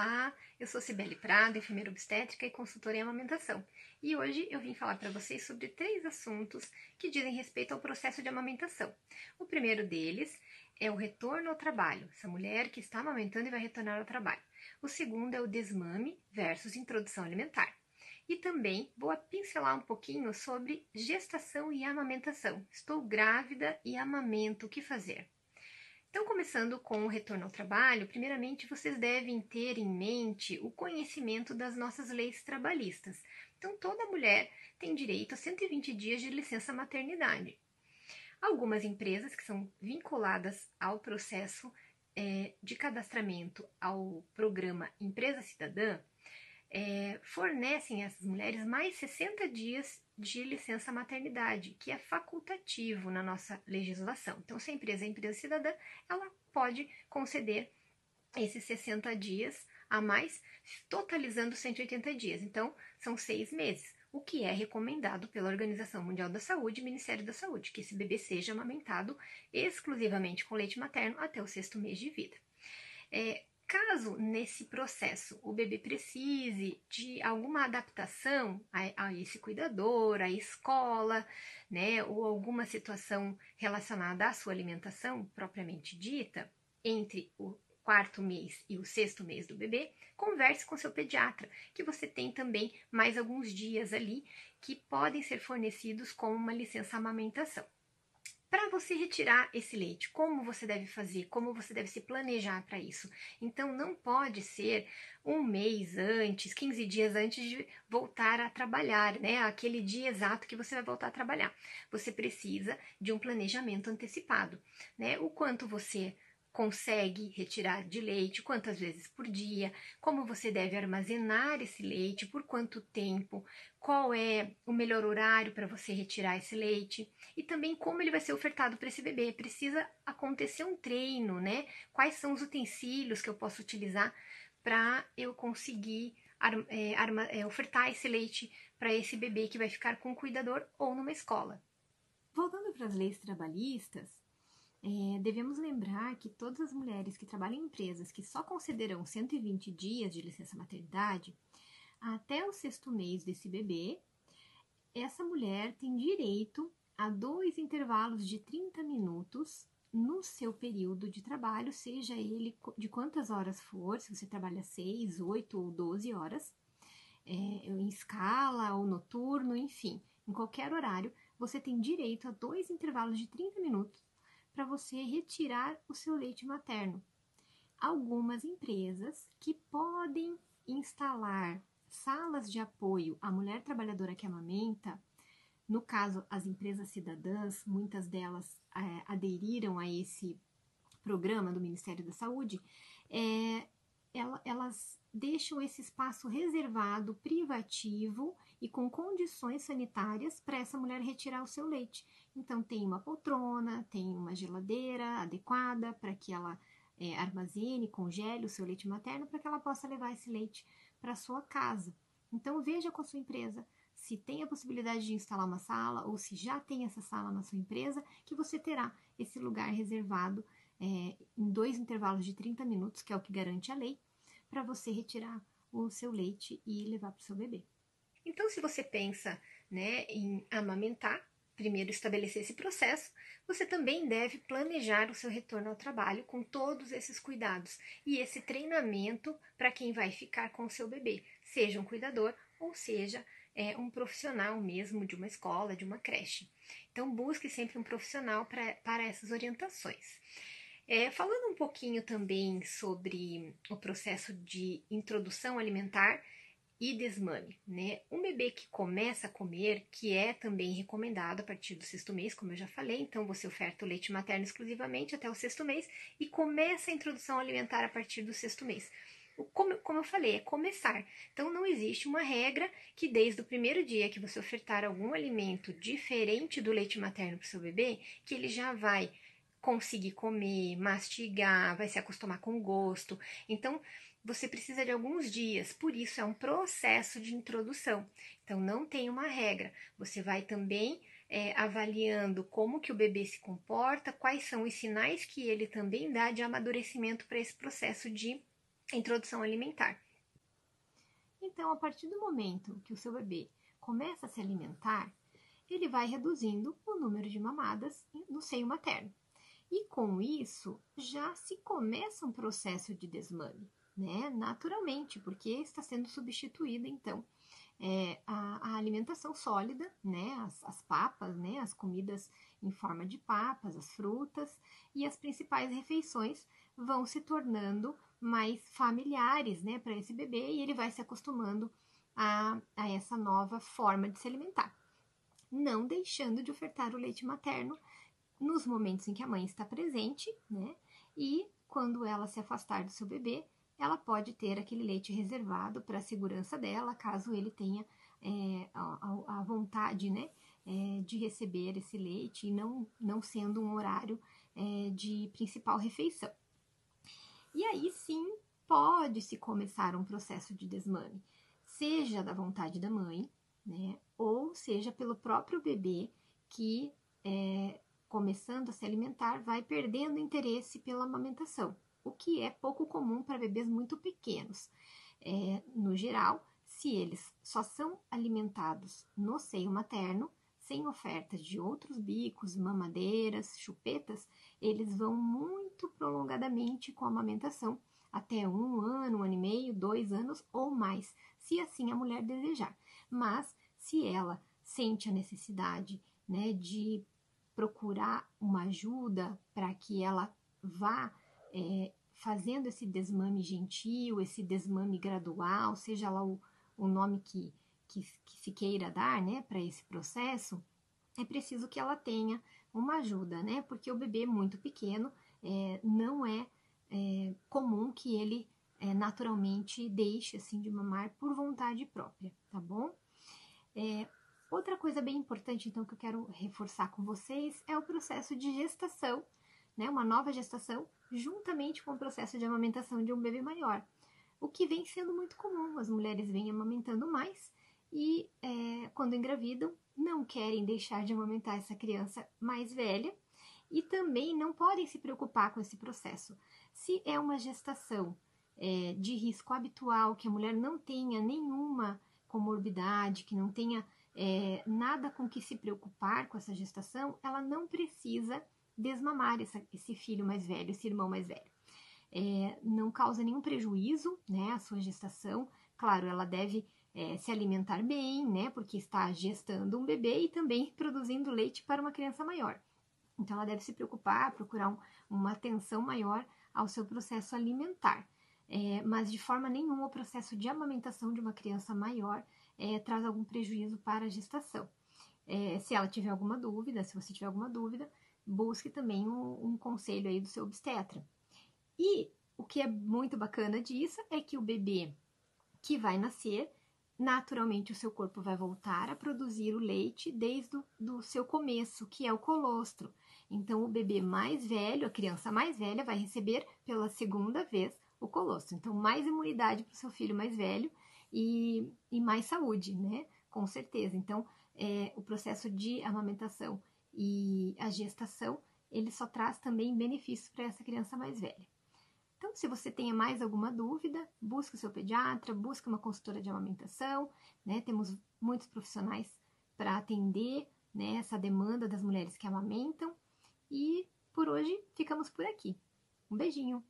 Olá, eu sou Cibele Prado, enfermeira obstétrica e consultora em amamentação. E hoje eu vim falar para vocês sobre três assuntos que dizem respeito ao processo de amamentação. O primeiro deles é o retorno ao trabalho, essa mulher que está amamentando e vai retornar ao trabalho. O segundo é o desmame versus introdução alimentar. E também vou pincelar um pouquinho sobre gestação e amamentação. Estou grávida e amamento, o que fazer? Então, começando com o retorno ao trabalho, primeiramente vocês devem ter em mente o conhecimento das nossas leis trabalhistas. Então, toda mulher tem direito a 120 dias de licença maternidade. Algumas empresas que são vinculadas ao processo é, de cadastramento ao programa Empresa Cidadã é, fornecem a essas mulheres mais 60 dias de licença maternidade, que é facultativo na nossa legislação. Então, se a empresa é empresa cidadã, ela pode conceder esses 60 dias a mais, totalizando 180 dias. Então, são seis meses, o que é recomendado pela Organização Mundial da Saúde e Ministério da Saúde, que esse bebê seja amamentado exclusivamente com leite materno até o sexto mês de vida. É, Caso nesse processo o bebê precise de alguma adaptação a, a, esse cuidador, à escola, né, ou alguma situação relacionada à sua alimentação propriamente dita, entre o quarto mês e o sexto mês do bebê, converse com seu pediatra, que você tem também mais alguns dias ali que podem ser fornecidos com uma licença amamentação. Para você retirar esse leite, como você deve fazer, como você deve se planejar para isso. Então, não pode ser um mês antes, 15 dias antes de voltar a trabalhar, né? Aquele dia exato que você vai voltar a trabalhar. Você precisa de um planejamento antecipado, né? O quanto você consegue retirar de leite, quantas vezes por dia, como você deve armazenar esse leite, por quanto tempo, qual é o melhor horário para você retirar esse leite e também como ele vai ser ofertado para esse bebê. Precisa acontecer um treino, né? Quais são os utensílios que eu posso utilizar para eu conseguir é, é, ofertar esse leite para esse bebê que vai ficar com o cuidador ou numa escola. Voltando para as leis trabalhistas, é, devemos lembrar que todas as mulheres que trabalham em empresas que só concederão 120 dias de licença maternidade, até o sexto mês desse bebê, essa mulher tem direito a dois intervalos de 30 minutos no seu período de trabalho, seja ele de quantas horas for, se você trabalha 6, 8 ou 12 horas, é, em escala ou noturno, enfim, em qualquer horário, você tem direito a dois intervalos de 30 minutos para você retirar o seu leite materno. Algumas empresas que podem instalar salas de apoio à mulher trabalhadora que amamenta, no caso as empresas cidadãs, muitas delas é, aderiram a esse programa do Ministério da Saúde, é, elas deixam esse espaço reservado, privativo e com condições sanitárias para essa mulher retirar o seu leite. Então, tem uma poltrona, tem uma geladeira adequada para que ela é, armazene, congele o seu leite materno para que ela possa levar esse leite para sua casa. Então, veja com a sua empresa se tem a possibilidade de instalar uma sala ou se já tem essa sala na sua empresa, que você terá esse lugar reservado é, em dois intervalos de 30 minutos, que é o que garante a lei, para você retirar o seu leite e levar para o seu bebê. Então, se você pensa né, em amamentar, primeiro estabelecer esse processo, você também deve planejar o seu retorno ao trabalho com todos esses cuidados e esse treinamento para quem vai ficar com o seu bebê, seja um cuidador ou seja é, um profissional mesmo de uma escola, de uma creche. Então, busque sempre um profissional pra, para essas orientações. É, falando um pouquinho também sobre o processo de introdução alimentar e desmame, né? Um bebê que começa a comer, que é também recomendado a partir do sexto mês, como eu já falei, então você oferta o leite materno exclusivamente até o sexto mês e começa a introdução alimentar a partir do sexto mês. Como, como eu falei, é começar. Então não existe uma regra que desde o primeiro dia que você ofertar algum alimento diferente do leite materno para o seu bebê, que ele já vai conseguir comer, mastigar, vai se acostumar com o gosto. Então, você precisa de alguns dias, por isso é um processo de introdução. Então, não tem uma regra. Você vai também é, avaliando como que o bebê se comporta, quais são os sinais que ele também dá de amadurecimento para esse processo de introdução alimentar. Então, a partir do momento que o seu bebê começa a se alimentar, ele vai reduzindo o número de mamadas no seio materno. E com isso, já se começa um processo de desmame, né? Naturalmente, porque está sendo substituída, então, é, a, a, alimentação sólida, né? As, as, papas, né? As comidas em forma de papas, as frutas e as principais refeições vão se tornando mais familiares, né? Para esse bebê e ele vai se acostumando a, a essa nova forma de se alimentar. Não deixando de ofertar o leite materno nos momentos em que a mãe está presente, né? E quando ela se afastar do seu bebê, ela pode ter aquele leite reservado para a segurança dela, caso ele tenha é, a, a, vontade, né? É, de receber esse leite e não, não sendo um horário é, de principal refeição. E aí sim pode-se começar um processo de desmame seja da vontade da mãe, né, ou seja pelo próprio bebê que, é, começando a se alimentar, vai perdendo interesse pela amamentação, o que é pouco comum para bebês muito pequenos. É, no geral, se eles só são alimentados no seio materno, sem ofertas de outros bicos, mamadeiras, chupetas, eles vão muito prolongadamente com a amamentação, até um ano, um ano e meio, dois anos ou mais, se assim a mulher desejar. Mas se ela sente a necessidade né, de procurar uma ajuda para que ela vá é, fazendo esse desmame gentil, esse desmame gradual, seja lá o, o nome que, que, que se queira dar né, para esse processo, é preciso que ela tenha uma ajuda, né? Porque o bebê muito pequeno é, não é, é comum que ele é, naturalmente deixe assim de mamar por vontade própria, tá bom? É, outra coisa bem importante, então, que eu quero reforçar com vocês é o processo de gestação, né? Uma nova gestação, juntamente com o processo de amamentação de um bebê maior. O que vem sendo muito comum, as mulheres vêm amamentando mais e é, quando engravidam, não querem deixar de amamentar essa criança mais velha e também não podem se preocupar com esse processo. Se é uma gestação é, de risco habitual, que a mulher não tenha nenhuma comorbidade, que não tenha é, nada com que se preocupar com essa gestação, ela não precisa desmamar essa, esse filho mais velho, esse irmão mais velho. É, não causa nenhum prejuízo, né, a sua gestação. Claro, ela deve é, se alimentar bem, né, porque está gestando um bebê e também produzindo leite para uma criança maior. Então, ela deve se preocupar, procurar um, uma atenção maior ao seu processo alimentar é, mas de forma nenhuma o processo de amamentação de uma criança maior é, traz algum prejuízo para a gestação. É, se ela tiver alguma dúvida, se você tiver alguma dúvida, busque também um, um conselho aí do seu obstetra. E o que é muito bacana disso é que o bebê que vai nascer, naturalmente o seu corpo vai voltar a produzir o leite desde o do seu começo, que é o colostro. Então, o bebê mais velho, a criança mais velha, vai receber pela segunda vez o colostro. Então, mais imunidade para o seu filho mais velho e, e mais saúde, né? Com certeza. Então, é, o processo de amamentação e a gestação, ele só traz também benefícios para essa criança mais velha. Então, se você tenha mais alguma dúvida, busque o seu pediatra, busque uma consultora de amamentação, né? Temos muitos profissionais para atender né, essa demanda das mulheres que amamentam. E por hoje ficamos por aqui. Um beijinho!